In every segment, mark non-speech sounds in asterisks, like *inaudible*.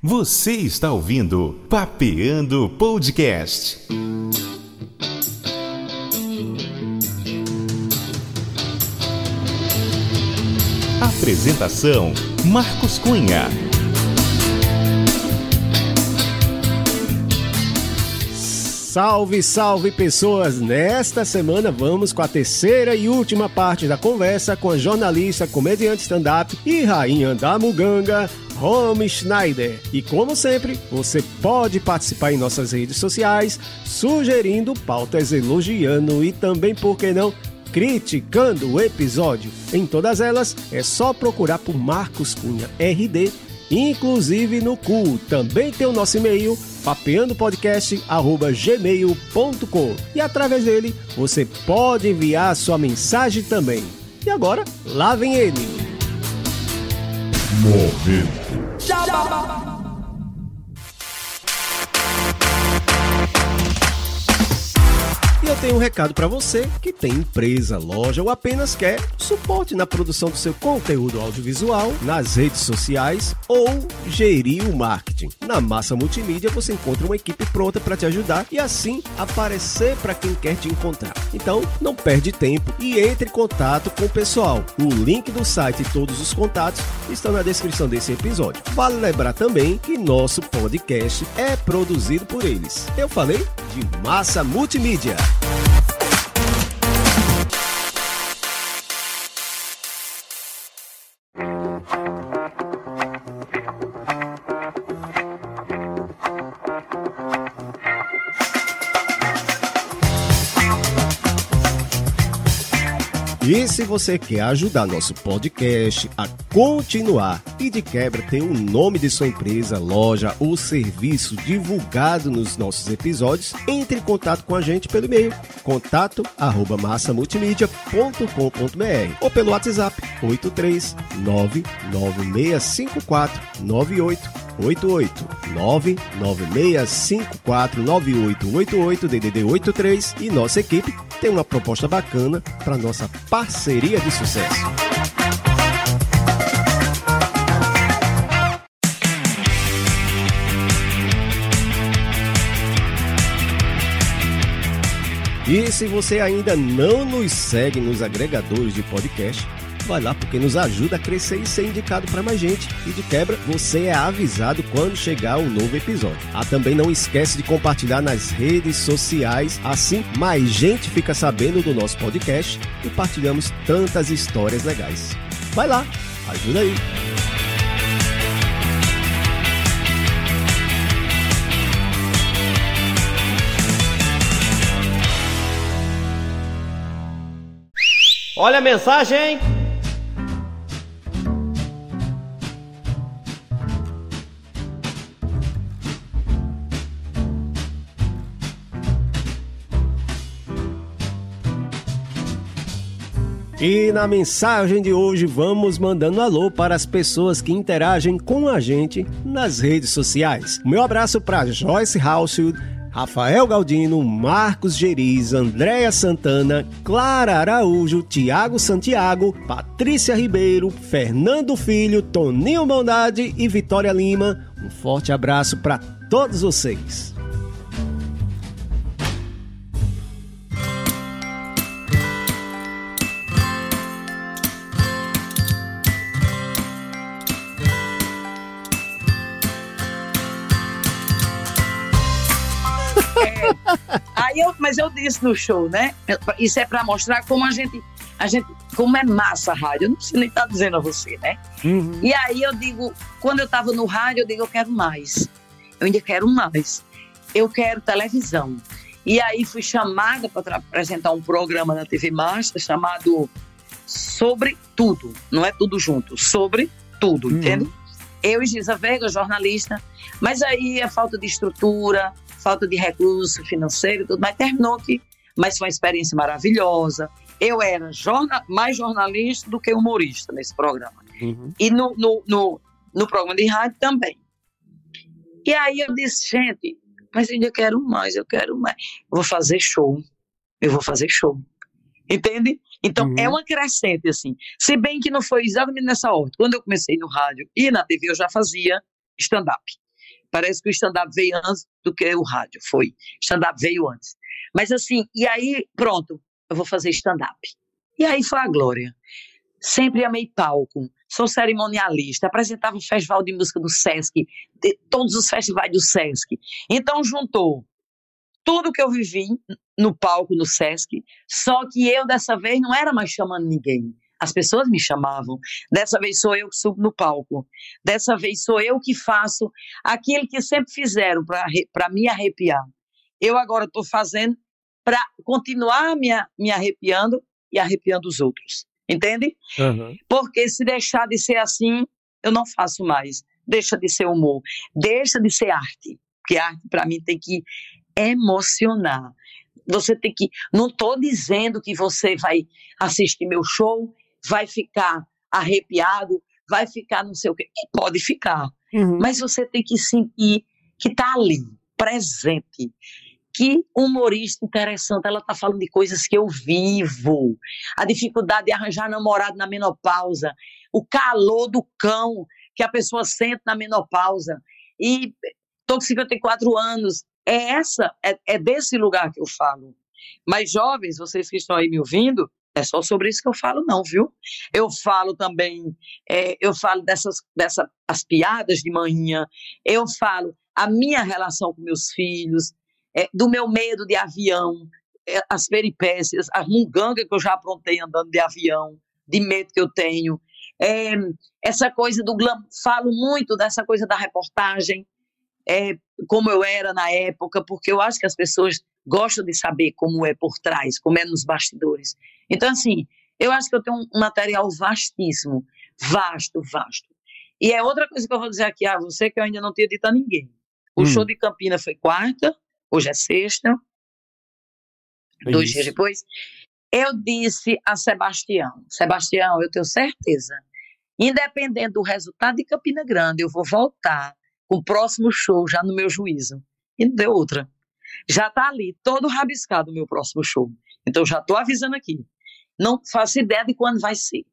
Você está ouvindo Papeando Podcast. Apresentação: Marcos Cunha. Salve, salve pessoas! Nesta semana vamos com a terceira e última parte da conversa com a jornalista, comediante stand-up e rainha da muganga, Home Schneider. E como sempre, você pode participar em nossas redes sociais, sugerindo pautas, elogiando e também, por que não, criticando o episódio. Em todas elas, é só procurar por Marcos Cunha RD, inclusive no cu. Também tem o nosso e-mail papeandopodcast@gmail.com e através dele você pode enviar sua mensagem também. E agora, lá vem ele. Momento. E eu tenho um recado para você que tem empresa, loja ou apenas quer suporte na produção do seu conteúdo audiovisual, nas redes sociais ou gerir o marketing. Na Massa Multimídia você encontra uma equipe pronta para te ajudar e assim aparecer para quem quer te encontrar. Então, não perde tempo e entre em contato com o pessoal. O link do site e todos os contatos estão na descrição desse episódio. Vale lembrar também que nosso podcast é produzido por eles. Eu falei de Massa Multimídia. Se você quer ajudar nosso podcast a continuar. E de quebra ter o nome de sua empresa, loja ou serviço divulgado nos nossos episódios, entre em contato com a gente pelo e-mail contato arroba massamultimídia.com.br ou pelo WhatsApp 83996549888 996549888 DDD 83 e nossa equipe tem uma proposta bacana para nossa parceria de sucesso. E se você ainda não nos segue nos agregadores de podcast, vai lá porque nos ajuda a crescer e ser indicado para mais gente. E de quebra, você é avisado quando chegar um novo episódio. Ah, também não esquece de compartilhar nas redes sociais, assim mais gente fica sabendo do nosso podcast e partilhamos tantas histórias legais. Vai lá, ajuda aí. Olha a mensagem! E na mensagem de hoje vamos mandando alô para as pessoas que interagem com a gente nas redes sociais. Meu abraço para Joyce Hausfield, Rafael Galdino, Marcos Geriz, Andréia Santana, Clara Araújo, Tiago Santiago, Patrícia Ribeiro, Fernando Filho, Toninho Bondade e Vitória Lima. Um forte abraço para todos vocês. Aí eu, mas eu disse no show, né? Isso é para mostrar como a gente, a gente, como é massa a rádio. Eu não preciso nem estar tá dizendo a você, né? Uhum. E aí eu digo, quando eu estava no rádio, eu digo, eu quero mais. Eu ainda quero mais. Eu quero televisão. E aí fui chamada para apresentar um programa na TV Master chamado Sobre Tudo. Não é tudo junto, sobre tudo, Uhum. entende? Eu e Gisa Veiga, jornalista. Mas aí a falta de estrutura, falta de recurso financeiro tudo, mas terminou que. Mas foi uma experiência maravilhosa. Eu era jorna, mais jornalista do que humorista nesse programa. Uhum. E no, no, no, no programa de rádio também. E aí eu disse, gente, mas eu ainda quero mais, eu quero mais. Eu vou fazer show. Eu vou fazer show. Entende? Então Uhum. é uma crescente, assim. Se bem que não foi exatamente nessa ordem. Quando eu comecei no rádio e na TV, eu já fazia stand-up. Parece que o stand-up veio antes do que o rádio. Foi. Stand-up veio antes. Mas assim, e aí, pronto, eu vou fazer stand-up. E aí foi a glória. Sempre amei palco. Sou cerimonialista, apresentava o Festival de Música do Sesc, todos os festivais do Sesc. Então juntou tudo que eu vivi no palco no Sesc, só que eu dessa vez não era mais chamando ninguém. As pessoas me chamavam. Dessa vez sou eu que subo no palco. Dessa vez sou eu que faço aquilo que sempre fizeram para me arrepiar. Eu agora estou fazendo para continuar me, me arrepiando e arrepiando os outros. Entende? Uhum. Porque se deixar de ser assim, eu não faço mais. Deixa de ser humor. Deixa de ser arte. Porque arte, para mim, tem que emocionar. Você tem que. Não estou dizendo que você vai assistir meu show, vai ficar arrepiado, vai ficar não sei o quê. E pode ficar. Uhum. Mas você tem que sentir que está ali, presente que humorista interessante, ela está falando de coisas que eu vivo. A dificuldade de arranjar namorado na menopausa, o calor do cão que a pessoa sente na menopausa. E estou com 54 anos. É essa, é, é desse lugar que eu falo. Mas jovens, vocês que estão aí me ouvindo, é só sobre isso que eu falo, não, viu? Eu falo também, é, eu falo dessas, dessas as piadas de manhã, eu falo a minha relação com meus filhos, é, do meu medo de avião, é, as peripécias, a munganga que eu já aprontei andando de avião, de medo que eu tenho. É, essa coisa do glam, falo muito dessa coisa da reportagem, é, como eu era na época, porque eu acho que as pessoas gostam de saber como é por trás, como é nos bastidores. Então, assim, eu acho que eu tenho um material vastíssimo, vasto, vasto. E é outra coisa que eu vou dizer aqui a você que eu ainda não tinha dito a ninguém. O hum. show de Campina foi quarta, hoje é sexta, é dois dias depois, eu disse a Sebastião, Sebastião, eu tenho certeza, independente do resultado de Campina Grande, eu vou voltar com o próximo show já no meu juízo. E não deu outra. Já está ali, todo rabiscado o meu próximo show. Então já estou avisando aqui. Não faço ideia de quando vai ser.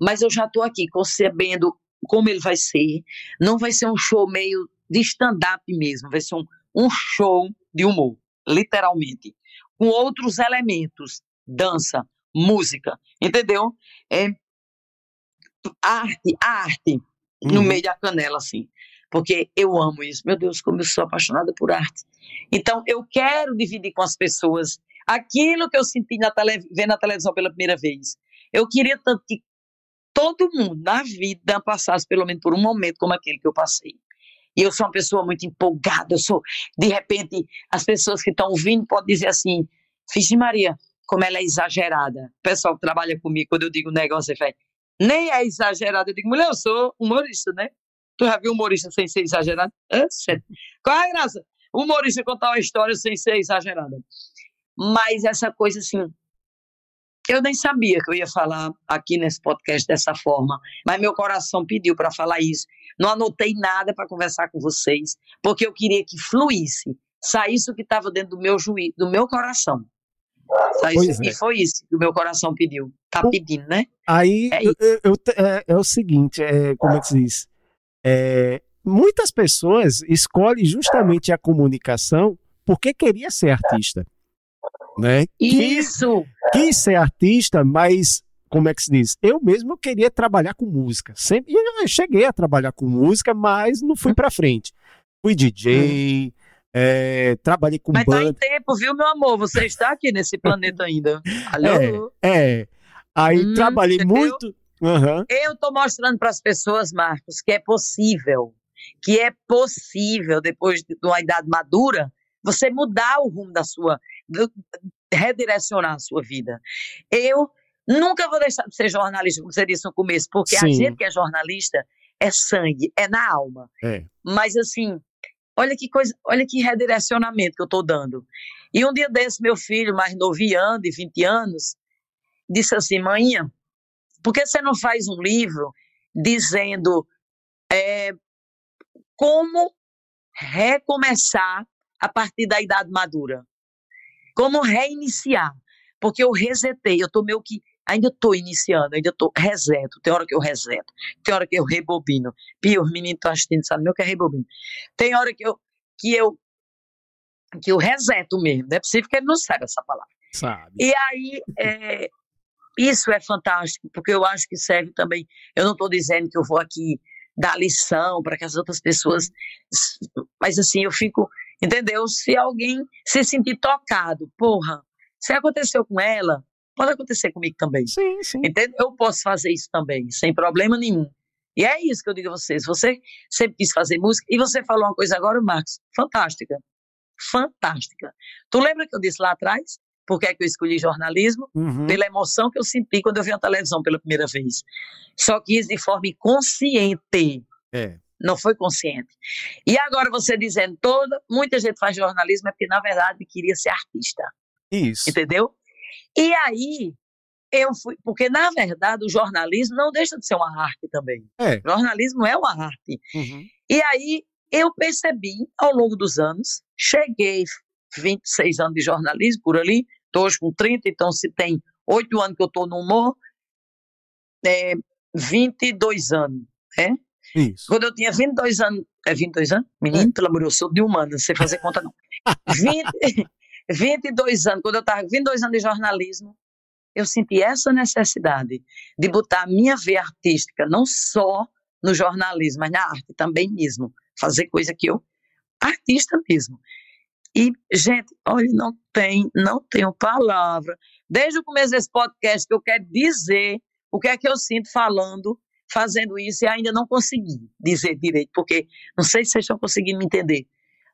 Mas eu já estou aqui concebendo como ele vai ser. Não vai ser um show meio de stand-up mesmo, vai ser um, um show de humor, literalmente, com outros elementos, dança, música, entendeu? É arte, arte uhum. no meio da canela, assim, porque eu amo isso. Meu Deus, como eu sou apaixonada por arte. Então, eu quero dividir com as pessoas aquilo que eu senti na tele, vendo na televisão pela primeira vez. Eu queria tanto que todo mundo na vida passasse pelo menos por um momento como aquele que eu passei. E eu sou uma pessoa muito empolgada, eu sou, de repente, as pessoas que estão ouvindo podem dizer assim, Vixe Maria, como ela é exagerada. O pessoal que trabalha comigo, quando eu digo um negócio, fala, nem é exagerada. Eu digo, mulher, eu sou humorista, né? Tu já viu humorista sem ser exagerado? É sério. Qual é a graça? Humorista contar uma história sem ser exagerada. Mas essa coisa assim, eu nem sabia que eu ia falar aqui nesse podcast dessa forma, mas meu coração pediu para falar isso. Não anotei nada para conversar com vocês, porque eu queria que fluísse, saísse o que estava dentro do meu juízo, do meu coração. Saísse, é. E foi isso que o meu coração pediu. Tá pedindo, né? Aí é, eu, eu, é, é, o seguinte, é, como é que se diz? É, muitas pessoas escolhem justamente a comunicação porque queria ser artista. Né? Isso! Quis, quis ser artista, mas como é que se diz? Eu mesmo queria trabalhar com música. Sempre eu cheguei a trabalhar com música, mas não fui para frente. Fui DJ, hum. é, trabalhei com mas banda. Mas tá em tempo, viu, meu amor? Você está aqui nesse planeta ainda. *laughs* Alô? É, é. Aí hum, trabalhei entendeu? muito. Uhum. Eu estou mostrando para as pessoas, Marcos, que é possível, que é possível, depois de uma idade madura, você mudar o rumo da sua, redirecionar a sua vida. Eu Nunca vou deixar de ser jornalista, como você disse no começo, porque Sim. a gente que é jornalista é sangue, é na alma. É. Mas assim, olha que coisa, olha que redirecionamento que eu estou dando. E um dia desse, meu filho, mais noviano, de 20 anos, disse assim: Mãinha, por que você não faz um livro dizendo é, como recomeçar a partir da idade madura? Como reiniciar? Porque eu resetei, eu estou meio que ainda estou iniciando, ainda estou reseto. Tem hora que eu reseto, tem hora que eu rebobino. Pio, os meninos estão assistindo, sabe meu que é rebobino. Tem hora que eu, que eu, que eu reseto mesmo. Não é possível que ele não saiba essa palavra. Sabe. E aí, é, isso é fantástico, porque eu acho que serve também. Eu não estou dizendo que eu vou aqui dar lição para que as outras pessoas. Mas assim, eu fico. Entendeu? Se alguém se sentir tocado, porra, se aconteceu com ela, pode acontecer comigo também. Sim, sim. Entendeu? Eu posso fazer isso também, sem problema nenhum. E é isso que eu digo a vocês. Você sempre quis fazer música, e você falou uma coisa agora, Marcos, fantástica. Fantástica. Tu lembra que eu disse lá atrás? Por que, é que eu escolhi jornalismo? Uhum. Pela emoção que eu senti quando eu vi a televisão pela primeira vez. Só que isso de forma inconsciente. É. Não foi consciente. E agora você dizendo toda, muita gente faz jornalismo é porque na verdade queria ser artista. Isso. Entendeu? E aí eu fui, porque na verdade o jornalismo não deixa de ser uma arte também. É. O jornalismo é uma arte. Uhum. E aí eu percebi ao longo dos anos, cheguei 26 anos de jornalismo por ali, estou hoje com 30, então se tem 8 anos que eu estou no humor, é 22 anos, né? Isso. Quando eu tinha 22 anos, é 22 anos? Menino, pelo amor de Deus, eu sou de humano, não sei fazer conta não. 20, 22 *laughs* anos, quando eu estava com 22 anos de jornalismo, eu senti essa necessidade de botar a minha veia artística, não só no jornalismo, mas na arte também mesmo. Fazer coisa que eu, artista mesmo. E, gente, olha, não tem, não tenho palavra. Desde o começo desse podcast que eu quero dizer o que é que eu sinto falando, fazendo isso, e ainda não consegui dizer direito, porque não sei se vocês estão conseguindo me entender,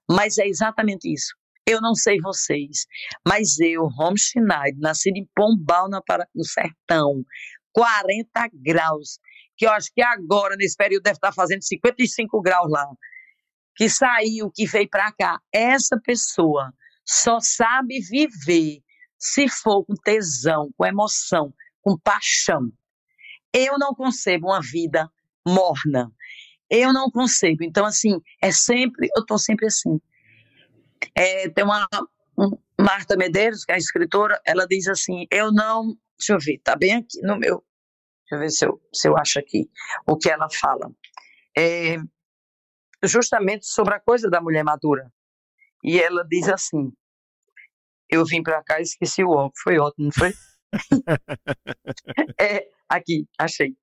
mas é exatamente isso. Eu não sei vocês, mas eu, Rom Schneider, nascido em Pombal, no sertão, 40 graus, que eu acho que agora, nesse período, deve estar fazendo 55 graus lá, que saiu, que veio para cá. Essa pessoa só sabe viver se for com tesão, com emoção, com paixão. Eu não concebo uma vida morna. Eu não concebo. Então, assim, é sempre, eu estou sempre assim. É, tem uma um- Marta Medeiros, que é escritora, ela diz assim: eu não. Deixa eu ver, tá bem aqui no meu. Deixa eu ver se eu, se eu acho aqui o que ela fala. É, justamente sobre a coisa da mulher madura. E ela diz assim: eu vim para cá e esqueci o óculos. Foi ótimo, não foi? É, aqui, achei.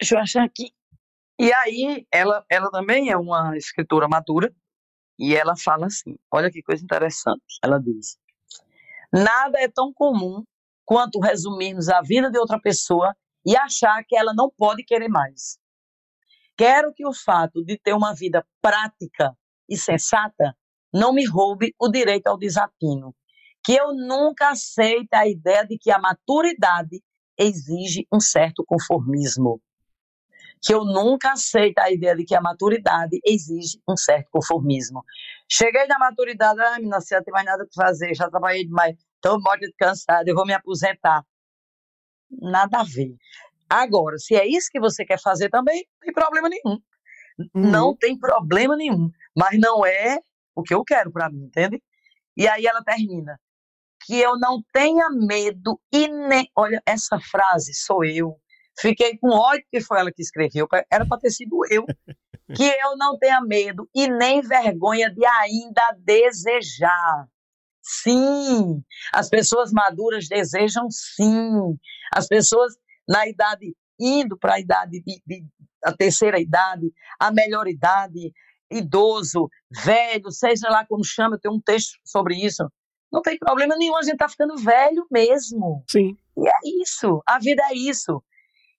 Deixa eu achar aqui. E aí, ela, ela também é uma escritora madura, e ela fala assim: olha que coisa interessante. Ela diz: nada é tão comum quanto resumirmos a vida de outra pessoa e achar que ela não pode querer mais. Quero que o fato de ter uma vida prática e sensata não me roube o direito ao desatino. Que eu nunca aceite a ideia de que a maturidade exige um certo conformismo. Que eu nunca aceite a ideia de que a maturidade exige um certo conformismo. Cheguei na maturidade, ah, menina, você não tem mais nada para fazer, já trabalhei demais, estou morta de cansada, eu vou me aposentar. Nada a ver. Agora, se é isso que você quer fazer também, não tem problema nenhum. Uhum. Não tem problema nenhum. Mas não é o que eu quero para mim, entende? E aí ela termina. Que eu não tenha medo e nem. Olha, essa frase sou eu. Fiquei com ódio que foi ela que escreveu. Era para ter sido eu. *laughs* Que eu não tenha medo e nem vergonha de ainda desejar. Sim, as pessoas maduras desejam sim. As pessoas na idade, indo para a idade de, de a terceira idade, a melhor idade, idoso, velho, seja lá como chama, eu tenho um texto sobre isso. Não tem problema nenhum, a gente está ficando velho mesmo. Sim. E é isso, a vida é isso.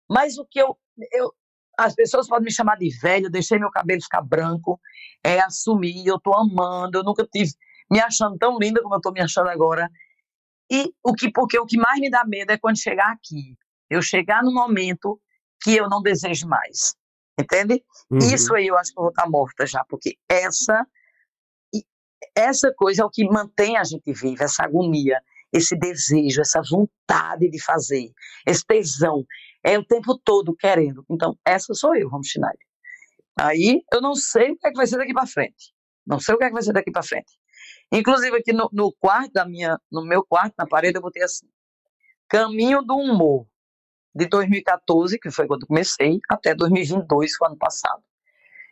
Mas o que eu, eu as pessoas podem me chamar de velho, eu deixei meu cabelo ficar branco, é assumir, eu tô amando, eu nunca tive me achando tão linda como eu tô me achando agora. E o que porque o que mais me dá medo é quando chegar aqui, eu chegar no momento que eu não desejo mais. Entende? Uhum. Isso aí eu acho que eu vou estar morta já, porque essa essa coisa é o que mantém a gente viva, essa agonia, esse desejo, essa vontade de fazer, esse tesão, é o tempo todo querendo. Então, essa sou eu, Ramos Schneider. Aí, eu não sei o que é que vai ser daqui para frente. Não sei o que é que vai ser daqui para frente. Inclusive aqui no, no quarto da minha, no meu quarto, na parede, eu botei assim: Caminho do humor. de 2014, que foi quando comecei, até 2022, foi ano passado.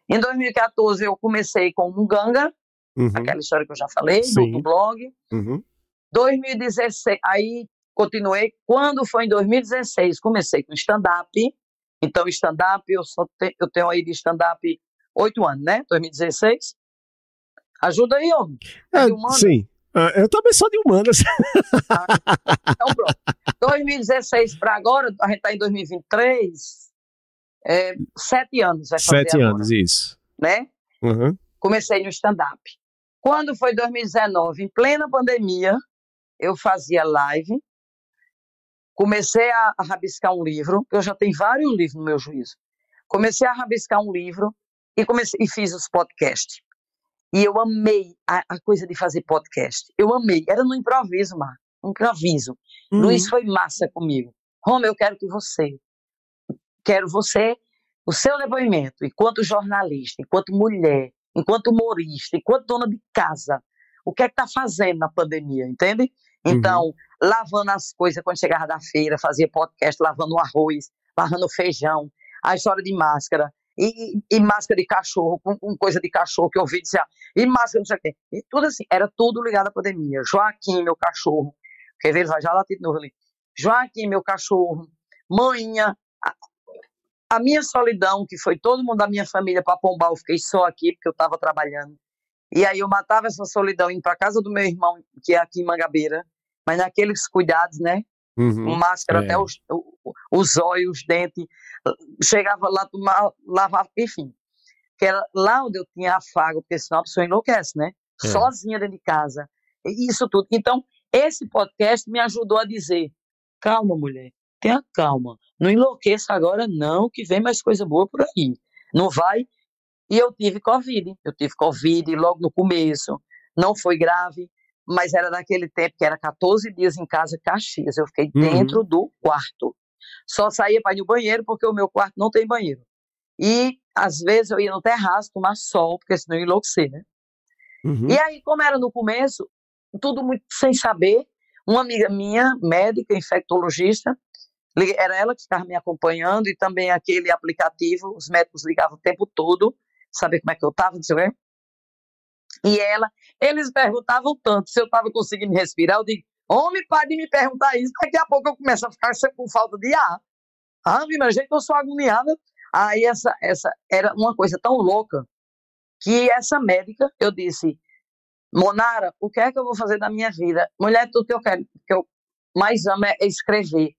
Em 2014 eu comecei com um ganga, uhum. aquela história que eu já falei, do blog. Uhum. 2016, aí continuei. Quando foi em 2016, comecei com stand-up. Então, stand-up, eu, te, eu tenho aí de stand-up oito anos, né? 2016. Ajuda aí, homem. É, sim. Uh, eu também sou de humanas. Ah, então, pronto. 2016 para agora, a gente está em 2023, é, sete anos. Vai sete anos, isso. Né? Uhum. Comecei no stand-up. Quando foi 2019, em plena pandemia, eu fazia live, comecei a, rabiscar um livro, eu já tenho vários livros no meu juízo. Comecei a rabiscar um livro e, comecei, e fiz os podcasts. E eu amei a, a, coisa de fazer podcast. Eu amei. Era no improviso, Mar. Improviso. Uhum. Luiz foi massa comigo. Roma, eu quero que você, quero você, o seu depoimento, enquanto jornalista, enquanto mulher, enquanto humorista, enquanto dona de casa, o que é que tá fazendo na pandemia, entende? Então, uhum. lavando as coisas quando chegava da feira, fazia podcast, lavando o arroz, lavando o feijão, a história de máscara, e, e, máscara de cachorro, com, com, coisa de cachorro que eu ouvi dizer, e máscara não sei o quê. E tudo assim, era tudo ligado à pandemia. Joaquim, meu cachorro, quer ver, ele vai já lá de novo ali. Joaquim, meu cachorro, manhã, a, minha solidão, que foi todo mundo da minha família para Pombal, eu fiquei só aqui porque eu estava trabalhando. E aí eu matava essa solidão indo para casa do meu irmão, que é aqui em Mangabeira, mas naqueles cuidados, né? Uhum, máscara é. até os, os olhos, os dentes, chegava lá, tomava, lavava, enfim. Que era lá onde eu tinha afago, porque senão a pessoa enlouquece, né? É. Sozinha dentro de casa. Isso tudo. Então, esse podcast me ajudou a dizer: calma, mulher, tenha calma. Não enlouqueça agora, não, que vem mais coisa boa por aí. Não vai. E eu tive Covid. Eu tive Covid logo no começo. Não foi grave mas era naquele tempo que era 14 dias em casa, Caxias. Eu fiquei uhum. dentro do quarto. Só saía para ir no banheiro porque o meu quarto não tem banheiro. E às vezes eu ia no terraço tomar sol, porque senão eu ia enlouquecer, né? Uhum. E aí, como era no começo, tudo muito sem saber, uma amiga minha, médica, infectologista, era ela que estava me acompanhando e também aquele aplicativo, os médicos ligavam o tempo todo, saber como é que eu estava, dizer, e ela, eles perguntavam tanto se eu estava conseguindo respirar. Eu digo, homem, pare de me perguntar isso. Daqui a pouco eu começo a ficar *laughs* com falta de ar. Ah, mas gente, eu sou agoniada. Aí essa, essa era uma coisa tão louca que essa médica, eu disse, Monara, o que é que eu vou fazer da minha vida? Mulher, tudo que eu quero, que eu mais amo é escrever.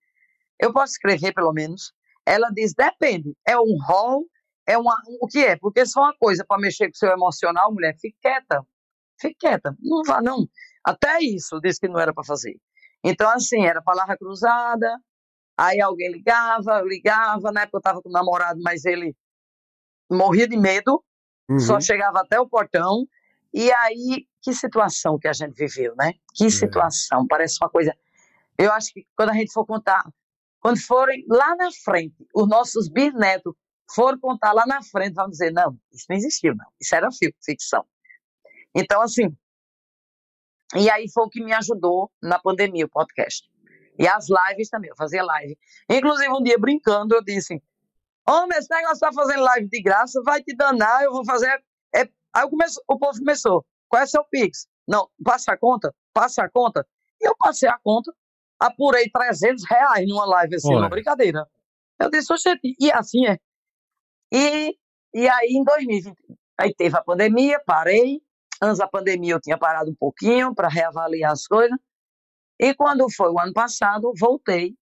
Eu posso escrever, pelo menos? Ela diz, depende. É um rol é uma, o que é? Porque se for uma coisa para mexer com o seu emocional, mulher, fique quieta. Fique quieta. Não vá, não. Até isso disse que não era para fazer. Então, assim, era palavra cruzada, aí alguém ligava, eu ligava, na época eu estava com o namorado, mas ele morria de medo, uhum. só chegava até o portão, e aí, que situação que a gente viveu, né? Que é. situação, é. parece uma coisa... Eu acho que quando a gente for contar, quando forem lá na frente, os nossos bisnetos for contar lá na frente, vão dizer, não, isso não existiu, não. Isso era ficção. Então, assim, e aí foi o que me ajudou na pandemia, o podcast. E as lives também, eu fazia live. Inclusive, um dia brincando, eu disse, homem, esse negócio tá fazendo live de graça, vai te danar, eu vou fazer... É... Aí começo, o povo começou, qual é seu Pix? Não, passa a conta, passa a conta. E eu passei a conta, apurei 300 reais numa live assim, uma brincadeira. Eu disse, oxente, e assim é. E, e aí, em 2020, aí teve a pandemia, parei. Antes da pandemia, eu tinha parado um pouquinho para reavaliar as coisas. E quando foi o ano passado, voltei.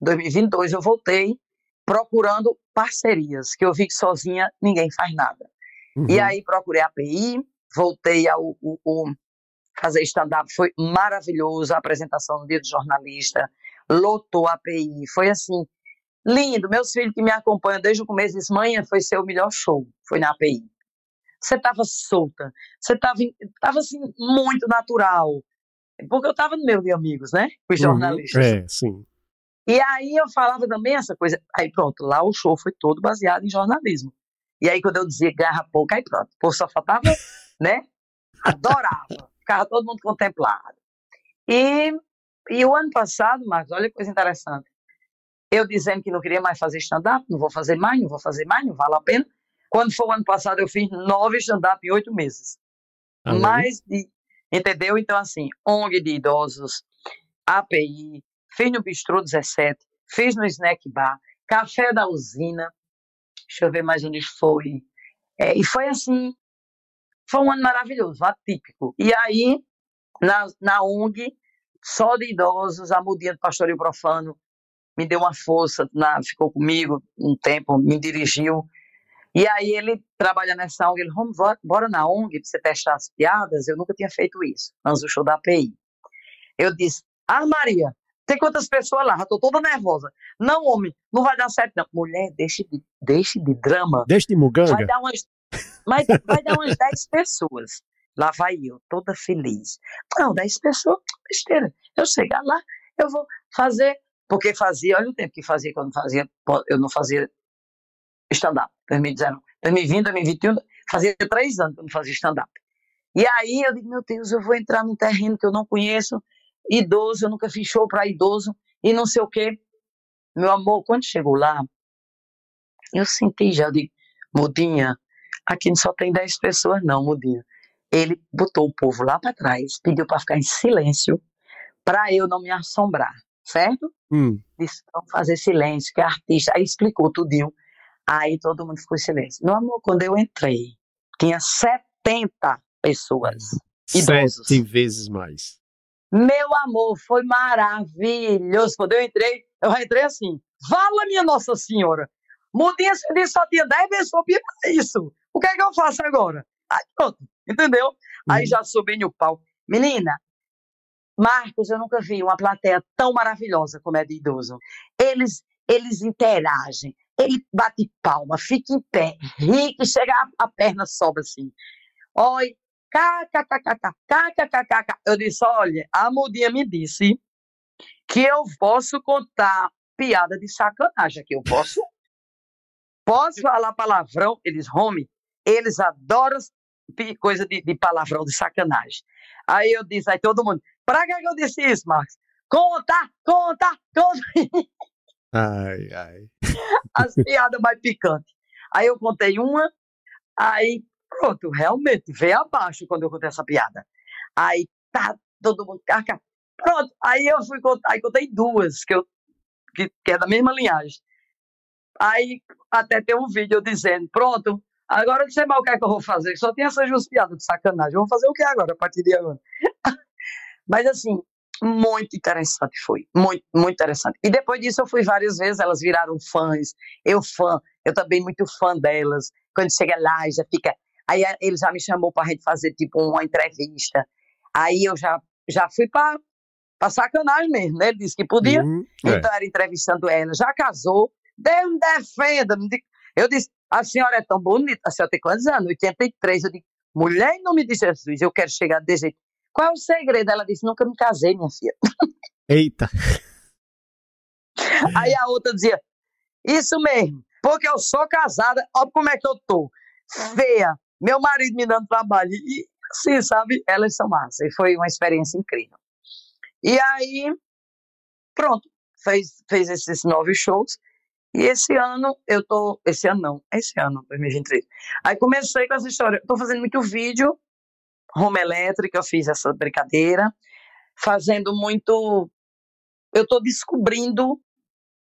2022, eu voltei procurando parcerias, que eu vi que sozinha ninguém faz nada. Uhum. E aí procurei a API, voltei ao, ao, ao fazer stand-up, foi maravilhoso a apresentação no dia do jornalista, lotou a API, foi assim, Lindo, meus filhos que me acompanham desde o começo disse, mãe, foi seu melhor show, foi na API. Você estava solta, você estava tava, assim, muito natural. Porque eu estava no meio de amigos, né? Os uhum. jornalistas. Uhum, é, sim. E aí eu falava também essa coisa. Aí pronto, lá o show foi todo baseado em jornalismo. E aí quando eu dizia garra pouco, aí pronto. O povo só faltava, *laughs* né? Adorava. Ficava todo mundo contemplado. E, e o ano passado, Marcos, olha que coisa interessante. eu dizendo que não queria mais fazer stand-up, não vou fazer mais, não vou fazer mais, não vale a pena. Quando foi o ano passado, eu fiz nove stand-up em oito meses. Ah, mais de, entendeu? Então, assim, ONG de idosos, API, fiz no Bistrô 17, fiz no Snack Bar, Café da Usina, deixa eu ver mais onde foi. É, e foi assim, foi um ano maravilhoso, atípico. E aí, na, na ONG, só de idosos, a mudinha do pastoreio profano me deu uma força, na, ficou comigo um tempo, me dirigiu. E aí ele trabalha nessa ONG, ele, vamos, bora na ONG para você testar as piadas. Eu nunca tinha feito isso, antes do show da API. Eu disse, ah, Maria, tem quantas pessoas lá? Já tô toda nervosa. Não, homem, não vai dar certo, não. Mulher, deixe de, deixe de drama. Deixe de muganga. Vai dar umas, vai, vai dar umas 10 pessoas. Lá vai eu, toda feliz. Não, 10 pessoas, besteira. Eu chegar lá, eu vou fazer porque fazia, olha o tempo que fazia quando fazia, eu não fazia stand-up, 2019. 2020, 2021, fazia três anos que eu não fazia stand-up. E aí eu digo, meu Deus, eu vou entrar num terreno que eu não conheço, idoso, eu nunca fiz show para idoso, e não sei o quê. Meu amor, quando chegou lá, eu senti já, eu digo, Mudinha, aqui só tem 10 pessoas não, Mudinha. Ele botou o povo lá para trás, pediu para ficar em silêncio, para eu não me assombrar certo? Hum. Disse, vamos fazer silêncio, que é artista. Aí explicou tudinho. Aí todo mundo ficou em silêncio. Meu amor, quando eu entrei, tinha 70 pessoas. Idosos. Sete vezes mais. Meu amor, foi maravilhoso. Quando eu entrei, eu entrei assim. Fala, minha Nossa Senhora. Mudinha disse só tinha 10 pessoas para isso. O que é que eu faço agora? Aí pronto, entendeu? Aí uhum. já subi no pau. Menina, Marcos, eu nunca vi uma plateia tão maravilhosa como é de idoso. Eles, eles interagem, ele bate palma, fica em pé, ri, que chega a, a perna sobe assim. Oi, kkkk, Eu disse, olha, a mudinha me disse que eu posso contar piada de sacanagem, que eu posso. Posso falar palavrão? Eles, home, eles adoram coisa de, de palavrão, de sacanagem. Aí eu disse, aí todo mundo, Pra que, eu disse isso, Marcos? Conta, conta, conta. *laughs* Ai, ai. *laughs* As piadas mais picantes. Aí eu contei uma, aí pronto, realmente, veio abaixo quando eu contei essa piada. Aí tá todo mundo. Pronto, aí eu fui contar, aí contei duas, que, eu, que, que é da mesma linhagem. Aí até tem um vídeo dizendo, pronto, agora não sei mal o que é que eu vou fazer, só tem essas duas piadas de sacanagem. Eu vou fazer o que agora, a partir de agora? *laughs* Mas assim, muito interessante foi, muito, muito interessante. E depois disso eu fui várias vezes, elas viraram fãs, eu fã, eu também muito fã delas. Quando chega lá, já fica. Aí ele já me chamou para a gente fazer tipo uma entrevista. Aí eu já, já fui para para sacanagem mesmo, né? Ele disse que podia, uhum, é. então era entrevistando ela. Já casou, Deus me defenda. Eu disse, a senhora é tão bonita, a senhora tem quantos anos? 83. Eu disse, mulher em nome de Jesus, eu quero chegar desse jeito. Qual é o segredo? Ela disse: Nunca me casei, minha filha. *laughs* Eita. *laughs* Aí a outra dizia: Isso mesmo, porque eu sou casada, olha como é que eu tô. Feia, meu marido me dando trabalho. E assim, sabe? Elas são massas. E foi uma experiência incrível. E aí, pronto, fez, fez esses nove shows. E esse ano eu tô. Esse ano não, esse ano, 2023. Aí comecei com essa história. Tô fazendo muito vídeo Roma Elétrica, eu fiz essa brincadeira, fazendo muito. Eu estou descobrindo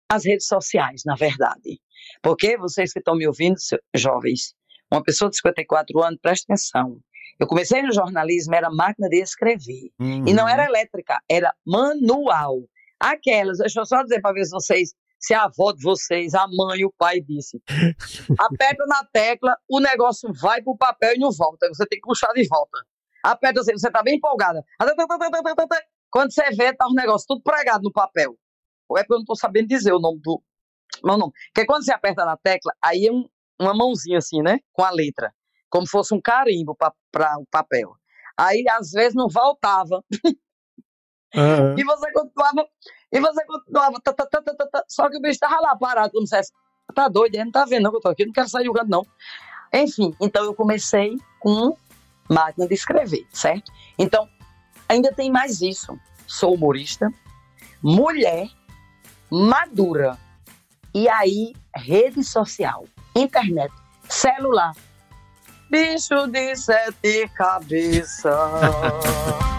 as redes sociais, na verdade. Porque vocês que estão me ouvindo, jovens, uma pessoa de 54 anos, preste atenção. Eu comecei no jornalismo, era máquina de escrever. Uhum. E não era elétrica, era manual. Aquelas, deixa eu só dizer para ver se vocês se a avó de vocês, a mãe, o pai disse, aperta na tecla, o negócio vai pro papel e não volta. Você tem que puxar de volta. Aperta assim, você tá bem empolgada. Quando você vê, tá o negócio tudo pregado no papel. Ou é porque eu não tô sabendo dizer o nome do. Meu nome. Porque quando você aperta na tecla, aí é um, uma mãozinha assim, né? Com a letra. Como se fosse um carimbo para o papel. Aí, às vezes, não voltava. Uhum. E você continuava, e você continuava, tá, tá, tá, tá, tá, só que o bicho estava lá parado, como se fosse, tá doido, ele não tá vendo não que eu tô aqui, não quero sair jogando não. Enfim, então eu comecei com máquina de escrever, certo? Então, ainda tem mais isso. Sou humorista, mulher madura. E aí, rede social, internet, celular. Bicho de sete cabeças. *laughs*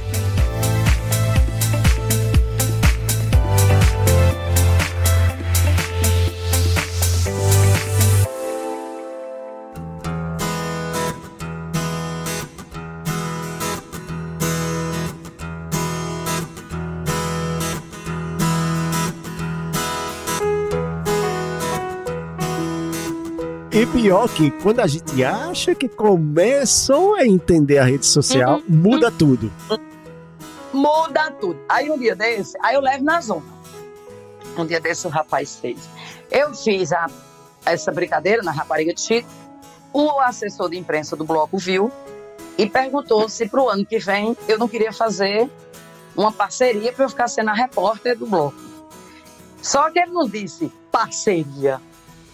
Pior que quando a gente acha que começou a entender a rede social, muda tudo. muda tudo. Aí um dia desse, aí eu levo na zona. Um dia desse o rapaz fez. Eu fiz a, essa brincadeira na rapariga de Chico. O assessor de imprensa do bloco viu e perguntou se para o ano que vem eu não queria fazer uma parceria para eu ficar sendo a repórter do bloco. Só que ele não disse parceria.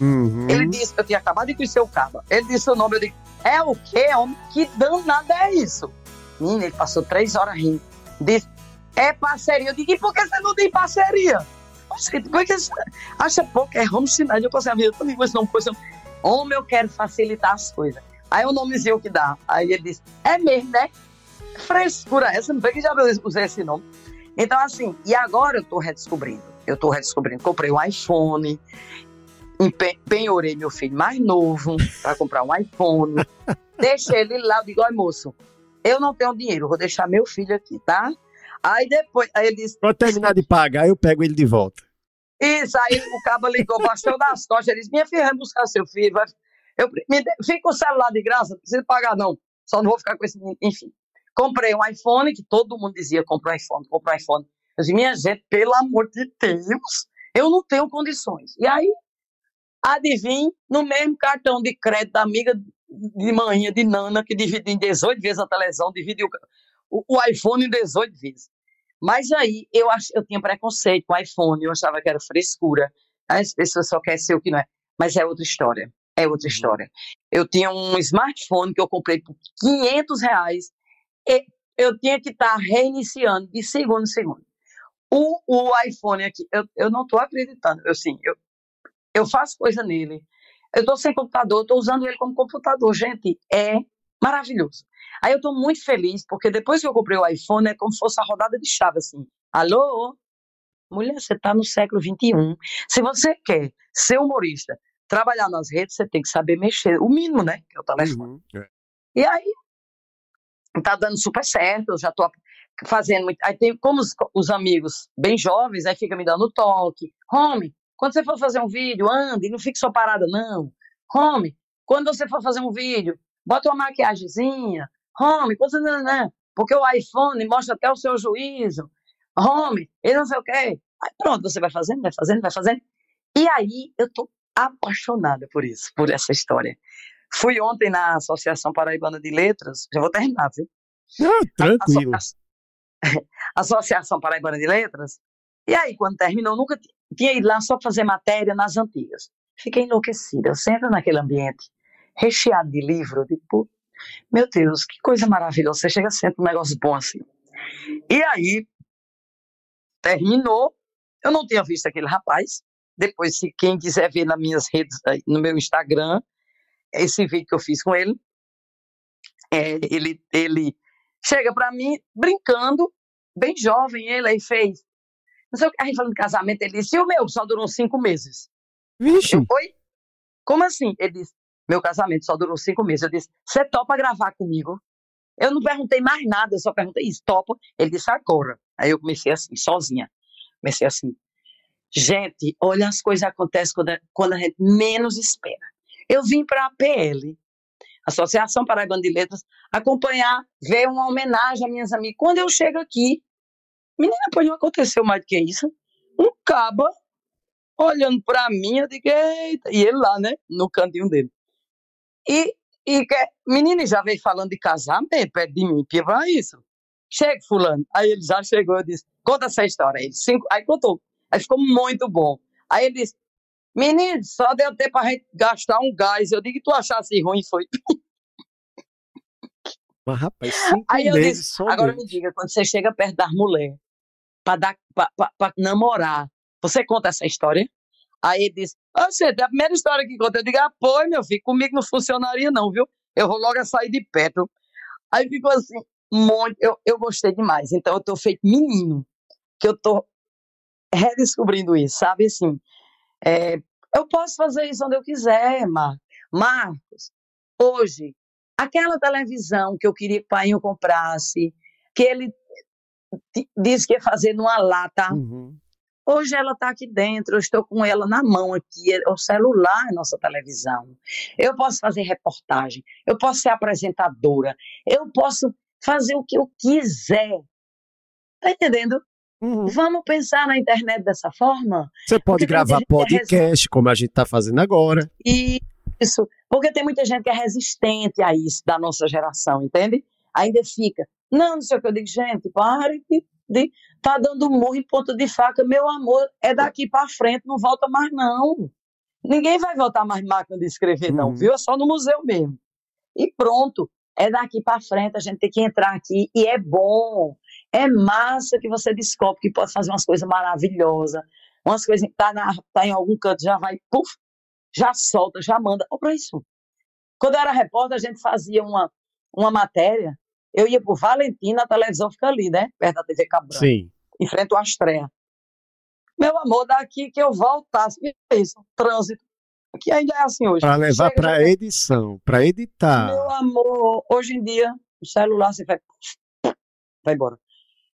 Uhum. Ele disse eu tinha acabado de conhecer o Caba. Ele disse o nome, eu disse, é o quê, homem? Que danada é isso? Menina, ele passou três horas rindo. Disse, é parceria. Eu digo, e por que você não tem parceria? Oxe, Por que você acha pouco? É home sinal. Eu passei a vida toda com esse nome. nome. Homem, eu quero facilitar as coisas. Aí o nomezinho que dá. Aí ele disse, é mesmo, né? Frescura essa, não foi que já usei esse nome. Então, assim, e agora eu tô redescobrindo. Eu tô redescobrindo. Comprei um iPhone, empe- penhorei meu filho mais novo para comprar um iPhone. *laughs* Deixei ele lá, eu digo, olha, moço, eu não tenho dinheiro, vou deixar meu filho aqui, tá? Aí depois, aí ele disse, Quando terminar de pagar, eu pego ele de volta. isso, aí o cabo ligou, baixou das costas, ele disse, minha filha, vai buscar seu filho, vai... Eu, me fica o celular de graça, não precisa pagar não, só não vou ficar com esse, menino." enfim. Comprei um iPhone, que todo mundo dizia, compra um iPhone, compra um iPhone. Eu disse, minha gente, pelo amor de Deus, eu não tenho condições. E aí, adivinhe, no mesmo cartão de crédito da amiga de manhã, de Nana, que divide em 18 vezes a televisão, divide o, o, o iPhone em 18 vezes. Mas aí eu, ach, eu tinha preconceito com o iPhone, eu achava que era frescura. As pessoas só querem ser o que não é. Mas é outra história. É outra história. Eu tinha um smartphone que eu comprei por 500 reais. E eu tinha que estar reiniciando de segundo em segundo. O, o iPhone aqui, eu, eu não estou acreditando. Eu, sim, eu, eu faço coisa nele. Eu estou sem computador, estou usando ele como computador. Gente, é maravilhoso. Aí eu estou muito feliz, porque depois que eu comprei o iPhone, é como se fosse a rodada de chave, assim. Alô? Mulher, você está no século XXI. Se você quer ser humorista, trabalhar nas redes, você tem que saber mexer. O mínimo, né? Que é o telefone. Uhum. É. E aí, tá dando super certo, eu já tô fazendo muito. Aí tem, como os, os amigos bem jovens, aí fica me dando toque. Home, quando você for fazer um vídeo, ande, não fique só parada, não. Home, quando você for fazer um vídeo, bota uma maquiagemzinha. Home, quando você. Não, não, porque o iPhone mostra até o seu juízo. Home, ele não sei o quê. Aí pronto, você vai fazendo, vai fazendo, vai fazendo. E aí eu tô apaixonada por isso, por essa história. Fui ontem na Associação Paraibana de Letras, já vou terminar, viu? Não, tranquilo. Associa- *laughs* Associação Paraibana de Letras. E aí, quando terminou, nunca ti- tinha ido lá só pra fazer matéria nas antigas. Fiquei enlouquecida. Eu sento naquele ambiente recheado de livro, tipo, meu Deus, que coisa maravilhosa. Você chega sempre um negócio bom assim. E aí, terminou. Eu não tinha visto aquele rapaz. Depois, se quem quiser ver nas minhas redes, aí, no meu Instagram, esse vídeo que eu fiz com ele, é, ele, ele chega pra mim brincando, bem jovem ele, aí fez. Não sei o que, aí falando de casamento, ele disse, e o meu só durou cinco meses. Vixe, Eu, oi? Como assim? Ele disse, meu casamento só durou cinco meses. Eu disse, você topa gravar comigo? Eu não perguntei mais nada, eu só perguntei isso, topa? Ele disse agora. Aí eu comecei assim, sozinha. Comecei assim. Gente, olha, as coisas acontecem quando a, quando a gente menos espera. Eu vim para a PL, Associação Paraibana de Letras, acompanhar, ver uma homenagem às minhas amigas. Quando eu chego aqui, menina, pois não aconteceu mais do que isso. Um caba olhando para mim, eu digo, eita, e ele lá, né, no cantinho dele. E, e que, menina já veio falando de casamento perto de mim, que vai isso. Chega, fulano. Aí ele já chegou, eu disse, conta essa história. Ele, cinco, aí contou. Aí ficou muito bom. Aí ele disse, menino, só deu tempo pra gente gastar um gás. Eu digo, tu achasse ruim, foi. Mas, rapaz, cinco Aí eu disse, agora me diga, quando você chega perto das mulheres, pra namorar, você conta essa história? Aí ele disse, ah, você, é a primeira história que conta. Eu digo, ah, pô, meu filho, comigo não funcionaria não, viu? Eu vou logo a sair de perto. Aí ficou assim, muito, eu, eu gostei demais. Então eu tô feito menino, que eu tô redescobrindo isso, sabe? Assim, é, eu posso fazer isso onde eu quiser, Mar Marcos. Hoje, aquela televisão que eu queria que o pai comprasse, que ele disse que ia fazer numa lata. Uhum. Hoje ela está aqui dentro, eu estou com ela na mão aqui, é- o celular é nossa televisão. Eu posso fazer reportagem, eu posso ser apresentadora, eu posso fazer o que eu quiser. Tá entendendo? Uhum. Vamos pensar na internet dessa forma? Você pode Porque gravar que é podcast, como a gente está fazendo agora. Isso, porque tem muita gente que é resistente a isso da nossa geração, entende? Ainda fica, não, não sei o que eu digo, gente, pare de, tá dando murro em ponta de faca, meu amor, é daqui para frente, não volta mais não. Ninguém vai voltar mais máquina de escrever não, Uhum. viu? É só no museu mesmo. E pronto, é daqui para frente, a gente tem que entrar aqui e é bom. É massa que você descobre que pode fazer umas coisas maravilhosas, umas coisas que tá, na, tá em algum canto, já vai, puf, já solta, já manda. Olha para isso. Quando eu era repórter, a gente fazia uma, uma matéria, eu ia por Valentina, a televisão fica ali, né? Perto da TV Cabral, Sim. em frente ao Astrea. Meu amor, daqui que eu voltasse, é isso, trânsito, que ainda é assim hoje. Para levar para já- edição, para editar. Meu amor, hoje em dia, o celular você vai, vai embora.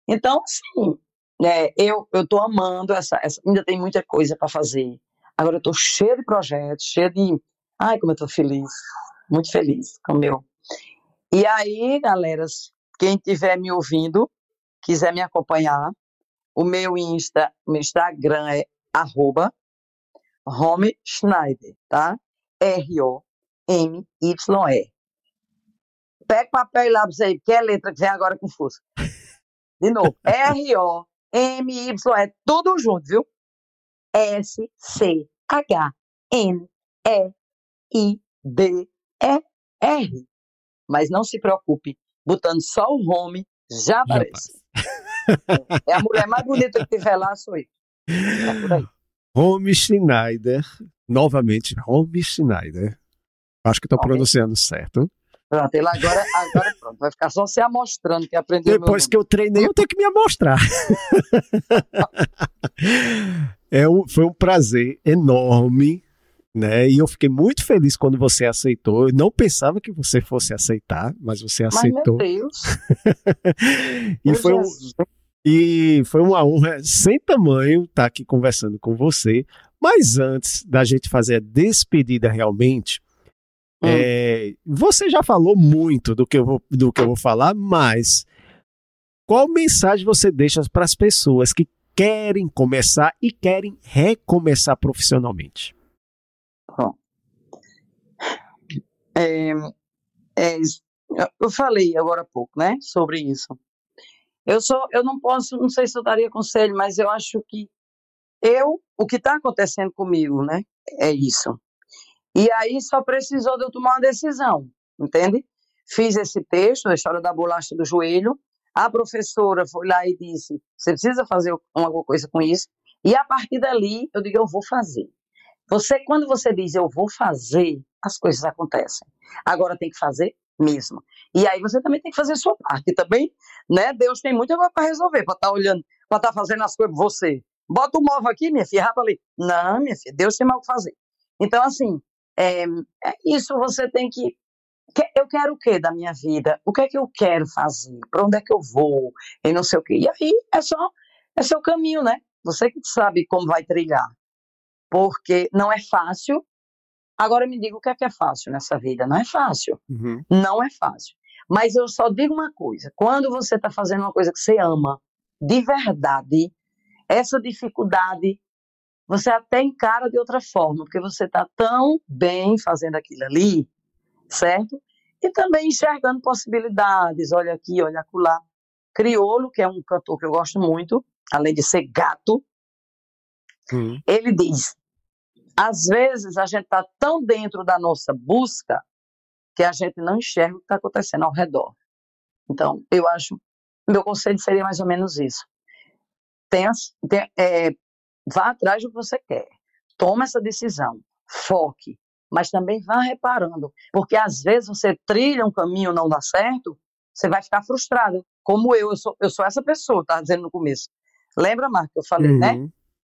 Então, assim, né, eu, eu tô amando essa, essa. Ainda tem muita coisa para fazer. Agora eu tô cheia de projetos, cheia de. Ai, como eu tô feliz. Muito feliz com o meu. E aí, galera, quem estiver me ouvindo, quiser me acompanhar, o meu Insta, meu Instagram é arroba Home Schneider, tá? R-O-M-Y-E. Pega papel e lápis aí, porque é letra que vem agora confusa. De novo, *laughs* R-O-M-Y-E, tudo junto, viu? S-C-H-N-E-I-D-E-R. Mas não se preocupe, botando só o home, já aparece. É a mulher mais bonita que tiver lá, sou eu. É por aí. Home Schneider. Novamente, Home Schneider. Acho que estou pronunciando certo. Pronto, ele agora, agora pronto, vai ficar só se amostrando que aprendeu Depois que eu treinei, eu tenho que me amostrar. *laughs* é um, foi um prazer enorme, né? E eu fiquei muito feliz quando você aceitou. Eu não pensava que você fosse aceitar, mas você. Mas, aceitou. meu Deus, *laughs* e, meu foi um, Jesus. e foi uma honra sem tamanho estar aqui conversando com você. Mas antes da gente fazer a despedida realmente, Hum. é, você já falou muito do que, eu vou, do que eu vou falar, mas qual mensagem você deixa para as pessoas que querem começar e querem recomeçar profissionalmente? É, é, eu falei agora há pouco, né, sobre isso. Eu sou, eu não posso, não sei se eu daria conselho, mas eu acho que eu, o que está acontecendo comigo, né, é isso. E aí só precisou de eu tomar uma decisão, entende? Fiz esse texto, a história da bolacha do joelho. A professora foi lá e disse: você precisa fazer alguma coisa com isso. E a partir dali, eu digo: eu vou fazer. Você, quando você diz eu vou fazer, as coisas acontecem. Agora tem que fazer mesmo. E aí você também tem que fazer a sua parte também, né? Deus tem muita coisa para resolver, para estar olhando, para estar fazendo as coisas você. Bota o móvel aqui, minha filha, rapa ali. Não, minha filha, Deus tem mal o que fazer. Então, assim, é, é isso você tem que eu quero o que da minha vida? O que é que eu quero fazer? Para onde é que eu vou? E não sei o quê. E aí é só é seu caminho, né? Você que sabe como vai trilhar. Porque não é fácil. Agora me diga o que é que é fácil nessa vida. Não é fácil. Uhum. Não é fácil. Mas eu só digo uma coisa: quando você está fazendo uma coisa que você ama, de verdade, essa dificuldade você até encara de outra forma, porque você está tão bem fazendo aquilo ali, certo? E também enxergando possibilidades, olha aqui, olha acolá. Criolo, que é um cantor que eu gosto muito, além de ser gato, ele diz: às vezes a gente está tão dentro da nossa busca que a gente não enxerga o que está acontecendo ao redor. Então, eu acho, meu conselho seria mais ou menos isso. Tenha, tenha, é, vá atrás do que você quer, toma essa decisão, foque, mas também vá reparando, porque às vezes você trilha um caminho não dá certo, você vai ficar frustrado, como eu, eu sou, eu sou essa pessoa, tá dizendo no começo. Lembra, Marco, que eu falei, né?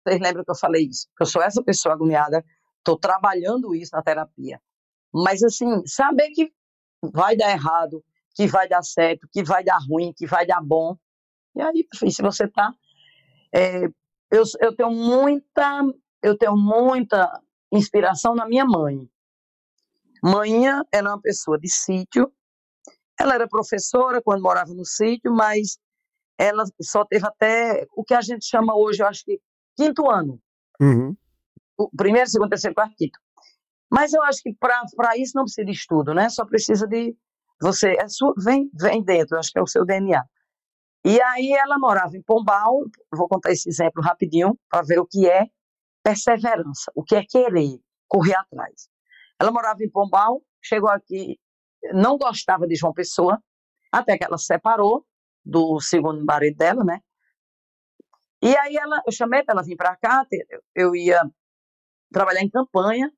Vocês lembram que eu falei isso? Eu sou essa pessoa agoniada, estou trabalhando isso na terapia. Mas, assim, saber que vai dar errado, que vai dar certo, que vai dar ruim, que vai dar bom. E aí, se você está. É, eu, eu tenho muita. Eu tenho muita inspiração na minha mãe. Manhã, ela é uma pessoa de sítio. Ela era professora quando morava no sítio, mas ela só teve até o que a gente chama hoje, eu acho que quinto ano. Uhum. O primeiro, segundo, terceiro, quarto, quinto. Mas eu acho que para isso não precisa de estudo, né? Só precisa de você é sua, vem vem dentro, acho que é o seu DNA. E aí ela morava em Pombal, vou contar esse exemplo rapidinho para ver o que é perseverança, o que é querer, correr atrás. Ela morava em Pombal, chegou aqui, não gostava de João Pessoa, até que ela se separou do segundo marido dela, né? E aí ela, eu chamei para ela vir para cá, eu ia trabalhar em campanha,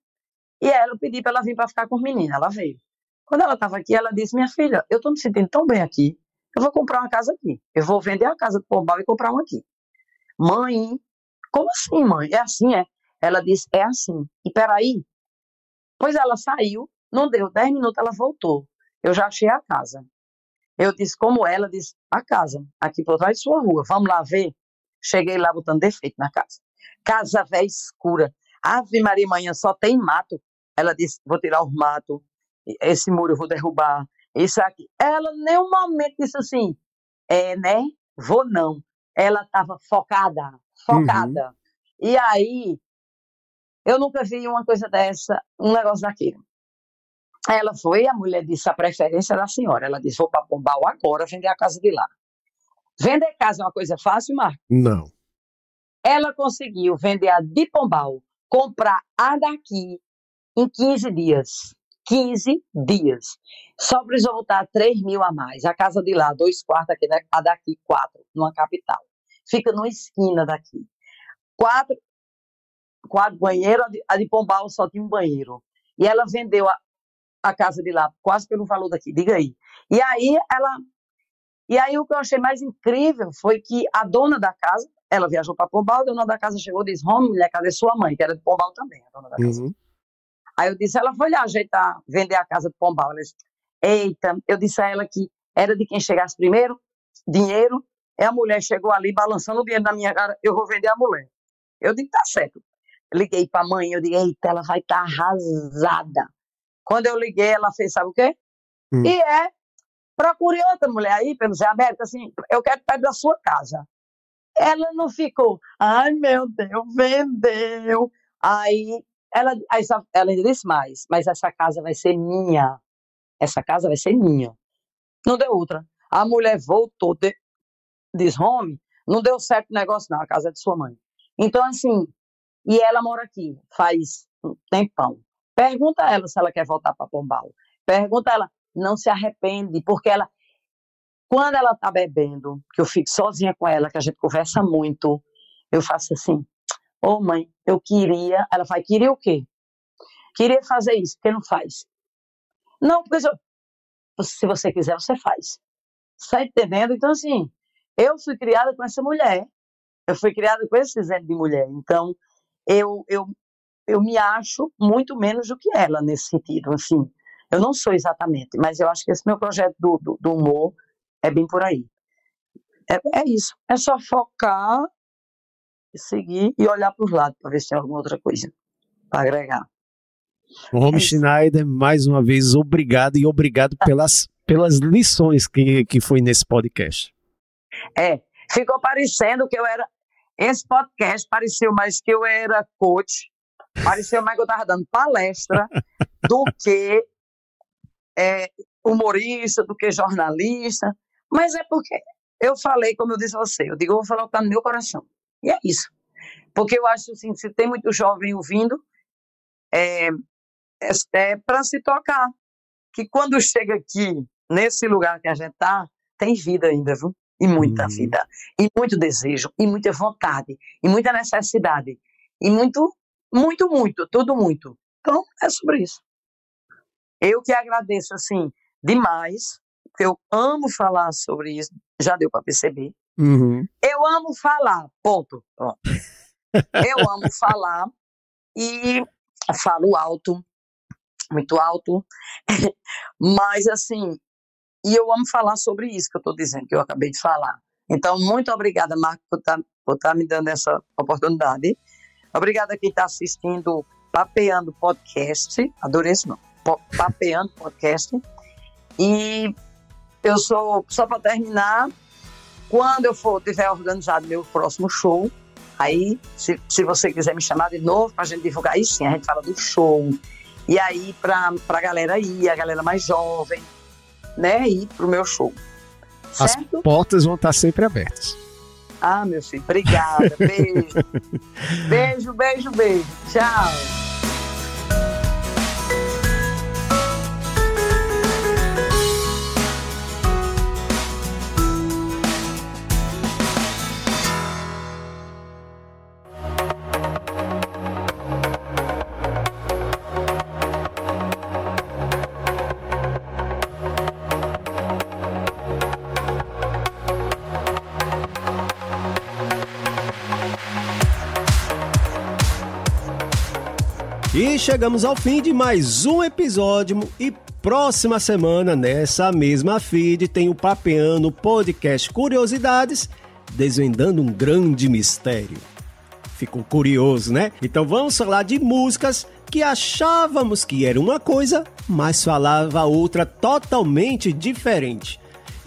e ela pedi para ela vir para ficar com os meninos, ela veio. Quando ela estava aqui, ela disse: Minha filha, eu estou me sentindo tão bem aqui, eu vou comprar uma casa aqui. Eu vou vender a casa do Pombal e comprar uma aqui. Mãe, como assim, mãe? É assim, é? Ela disse: É assim. E peraí. Pois ela saiu, não deu 10 minutos, ela voltou. Eu já achei a casa. Eu disse: Como ela? Disse: A casa, aqui por trás de sua rua. Vamos lá ver? Cheguei lá botando defeito na casa. Casa velha escura. Ave Maria, manhã só tem mato. Ela disse: Vou tirar os matos esse muro eu vou derrubar, isso aqui. Ela nenhum momento disse assim, é, né? Vou não. Ela estava focada, focada. Uhum. E aí, eu nunca vi uma coisa dessa, um negócio daquele. Ela foi, a mulher disse a preferência da senhora. Ela disse: vou para Pombal agora vender a casa de lá. Vender casa é uma coisa fácil, Marco? Não. Ela conseguiu vender a de Pombal, comprar a daqui em 15 dias. 15 dias. Só precisou voltar 3 mil a mais. A casa de lá, dois quartos, aqui, né? a daqui, quatro, numa capital. Fica numa esquina daqui. Quatro, quatro banheiros, a de Pombal só tinha um banheiro. E ela vendeu a, a casa de lá quase pelo valor daqui, diga aí. E aí ela. E aí o que eu achei mais incrível foi que a dona da casa, ela viajou para Pombal, a dona da casa chegou e disse: Rome, mulher, cadê sua mãe? Que era de Pombal também, a dona da casa. Uhum. Aí eu disse, ela foi lá ajeitar, vender a casa de Pombal. Ela disse, eita, eu disse a ela que era de quem chegasse primeiro, dinheiro, e a mulher chegou ali balançando o dinheiro na minha cara, eu vou vender a mulher. Eu disse, tá certo. Liguei para a mãe, eu disse, eita, ela vai estar tá arrasada. Quando eu liguei, ela fez, sabe o quê? Hum. E é, procure outra mulher aí, pelo Zé América, assim, eu quero perto da sua casa. Ela não ficou, ai meu Deus, vendeu. Aí ela, ela ainda disse mais, mas essa casa vai ser minha. Essa casa vai ser minha. Não deu outra. A mulher voltou, de, diz, home, não deu certo o negócio não, a casa é de sua mãe. Então, assim, e ela mora aqui, faz um tempão. Pergunta a ela se ela quer voltar para Pombal. Pergunta a ela, não se arrepende, porque ela, quando ela tá bebendo, que eu fico sozinha com ela, que a gente conversa muito, eu faço assim, Ô oh, mãe, eu queria. Ela fala, queria o quê? Queria fazer isso, porque não faz. Não, porque eu, se você quiser, você faz. Está entendendo? Então, assim, eu fui criada com essa mulher. Eu fui criada com esse exemplo de mulher. Então, eu, eu, eu me acho muito menos do que ela nesse sentido, assim. Eu não sou exatamente, mas eu acho que esse meu projeto do, do, do humor é bem por aí. É, é isso. É só focar, seguir e olhar para os lados para ver se tem alguma outra coisa para agregar. Romy é Schneider, mais uma vez, obrigado e obrigado pelas, pelas lições que, que foi nesse podcast. É, ficou parecendo que eu era. Esse podcast pareceu mais que eu era coach, pareceu mais que eu estava dando palestra *laughs* do que é, humorista, do que jornalista. Mas é porque eu falei, como eu disse a você, eu digo, eu vou falar o que está no meu coração. E é isso. Porque eu acho assim, se tem muito jovem ouvindo, é, é, é para se tocar. Que quando chega aqui, nesse lugar que a gente está, tem vida ainda, viu? E muita uhum. vida. E muito desejo, e muita vontade, e muita necessidade. E muito, muito, muito, tudo muito. Então, é sobre isso. Eu que agradeço, assim, demais, porque eu amo falar sobre isso, já deu para perceber. Uhum. Eu amo falar, ponto. Pronto. *laughs* eu amo falar e falo alto, muito alto, *laughs* mas assim, e eu amo falar sobre isso que eu estou dizendo, que eu acabei de falar. Então, muito obrigada, Marco, por estar tá, tá me dando essa oportunidade. Obrigada a quem está assistindo Papeando Podcast, adorei esse nome, Papeando Podcast. E eu sou, só para terminar, quando eu for tiver organizado meu próximo show, aí, se, se você quiser me chamar de novo para a gente divulgar isso, sim, a gente fala do show. E aí, para a galera ir, a galera mais jovem, né, ir para o meu show. Certo? As portas vão estar sempre abertas. Ah, meu filho, obrigada. Beijo. *laughs* beijo, beijo, beijo. Tchau. E chegamos ao fim de mais um episódio e próxima semana, nessa mesma feed, tem o Papeano Podcast Curiosidades, desvendando um grande mistério. Ficou curioso, né? Então vamos falar de músicas que achávamos que era uma coisa, mas falava outra totalmente diferente.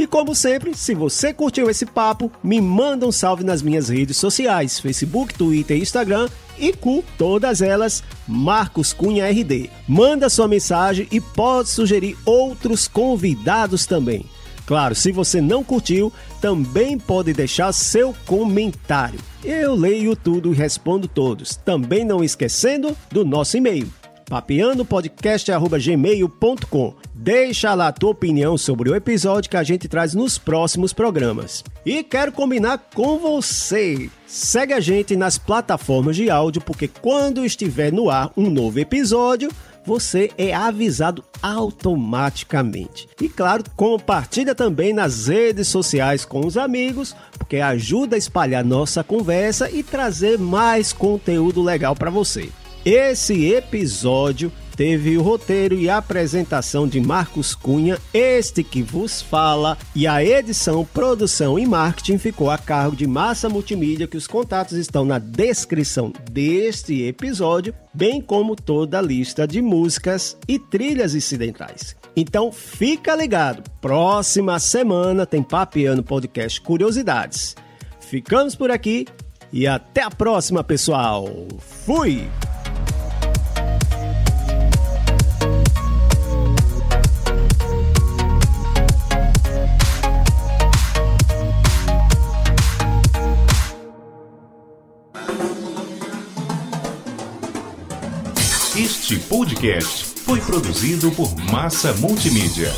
E como sempre, se você curtiu esse papo, me manda um salve nas minhas redes sociais, Facebook, Twitter e Instagram, e com todas elas, Marcos Cunha RD. Manda sua mensagem e pode sugerir outros convidados também. Claro, se você não curtiu, também pode deixar seu comentário. Eu leio tudo e respondo todos. Também não esquecendo do nosso e-mail papeandopodcast.gmail.com. Deixa lá a tua opinião sobre o episódio que a gente traz nos próximos programas. E quero combinar com você. Segue a gente nas plataformas de áudio, porque quando estiver no ar um novo episódio, você é avisado automaticamente. E claro, compartilha também nas redes sociais com os amigos, porque ajuda a espalhar nossa conversa e trazer mais conteúdo legal para você. Esse episódio teve o roteiro e apresentação de Marcos Cunha, este que vos fala, e a edição, produção e marketing ficou a cargo de Massa Multimídia, que os contatos estão na descrição deste episódio, bem como toda a lista de músicas e trilhas incidentais. Então fica ligado, próxima semana tem Papiano Podcast Curiosidades. Ficamos por aqui e até a próxima, pessoal. Fui! Este podcast foi produzido por Massa Multimídia.